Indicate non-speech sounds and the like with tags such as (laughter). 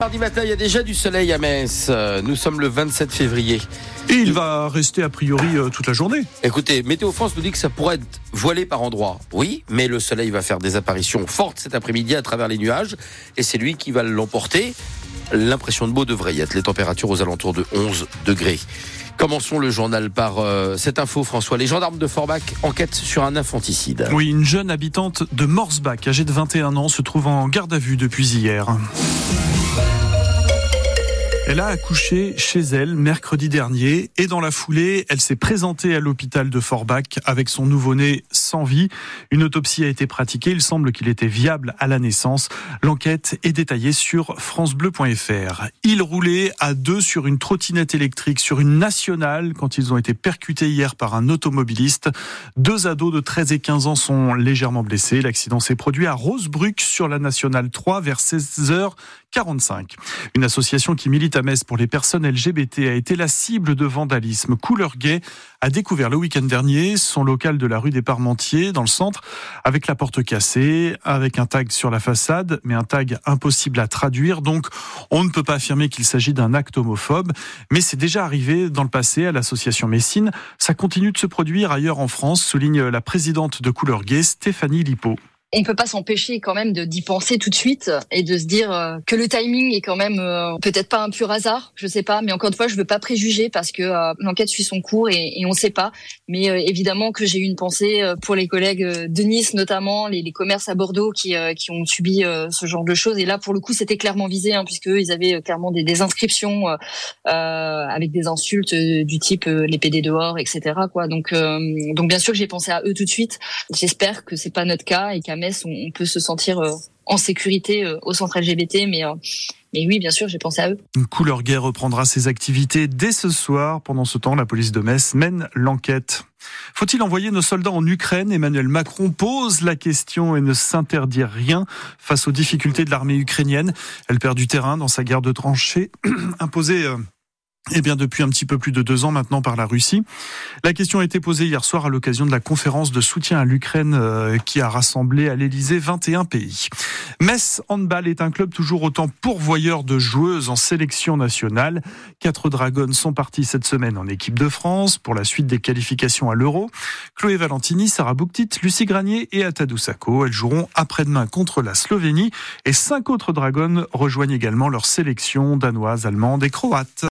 Mardi matin, il y a déjà du soleil à Metz. Nous sommes le 27 février. Et il va rester a priori euh, toute la journée. Écoutez, Météo France nous dit que ça pourrait être voilé par endroits. Oui, mais le soleil va faire des apparitions fortes cet après-midi à travers les nuages. Et c'est lui qui va l'emporter. L'impression de beau devrait y être. Les températures aux alentours de 11 degrés. Commençons le journal par euh, cette info, François. Les gendarmes de Forbach enquêtent sur un infanticide. Oui, une jeune habitante de Morsbach, âgée de 21 ans, se trouve en garde à vue depuis hier. Elle a accouché chez elle mercredi dernier et dans la foulée, elle s'est présentée à l'hôpital de Forbach avec son nouveau-né sans vie. Une autopsie a été pratiquée. Il semble qu'il était viable à la naissance. L'enquête est détaillée sur francebleu.fr. Il roulait à deux sur une trottinette électrique sur une nationale quand ils ont été percutés hier par un automobiliste. Deux ados de 13 et 15 ans sont légèrement blessés. L'accident s'est produit à Rosebruck sur la nationale 3 vers 16h45. Une association qui milite à Metz pour les personnes LGBT a été la cible de vandalisme. Couleur Gay a découvert le week-end dernier son local de la rue des Parmentiers dans le centre avec la porte cassée, avec un tag sur la façade, mais un tag impossible à traduire. Donc, on ne peut pas affirmer qu'il s'agit d'un acte homophobe, mais c'est déjà arrivé dans le passé à l'association Messine. Ça continue de se produire ailleurs en France, souligne la présidente de Couleur Gay, Stéphanie Lipo on peut pas s'empêcher quand même d'y penser tout de suite et de se dire euh, que le timing est quand même euh, peut-être pas un pur hasard, je sais pas, mais encore une fois, je veux pas préjuger parce que euh, l'enquête suit son cours et, et on sait pas. Mais évidemment que j'ai eu une pensée pour les collègues de Nice notamment, les, les commerces à Bordeaux qui qui ont subi ce genre de choses. Et là, pour le coup, c'était clairement visé hein, puisque ils avaient clairement des, des inscriptions avec des insultes du type les PD dehors, etc. Quoi. Donc donc bien sûr que j'ai pensé à eux tout de suite. J'espère que c'est pas notre cas et qu'à on, peut se sentir euh, en sécurité euh, au centre LGBT, mais euh, mais oui, bien sûr, j'ai pensé à eux. Couleur guerre reprendra ses activités dès ce soir. Pendant ce temps, la police de Metz mène l'enquête. Faut-il envoyer nos soldats en Ukraine? Emmanuel Macron pose la question et ne s'interdit rien face aux difficultés de l'armée ukrainienne. Elle perd du terrain dans sa guerre de tranchées (clears throat) imposée eh bien, depuis un petit peu plus de deux ans maintenant par la Russie. La question a été posée hier soir à l'occasion de la conférence de soutien à l'Ukraine euh, qui a rassemblé à l'Elysée 21 pays. Metz Handball est un club toujours autant pourvoyeur de joueuses en sélection nationale. Quatre dragons sont partis cette semaine en équipe de France pour la suite des qualifications à l'Euro. Chloé Valentini, Sarah Bouktit, Lucie Granier et Atadou Sako. Elles joueront après-demain contre la Slovénie et cinq autres dragons rejoignent également leur sélection danoise, allemande et croate.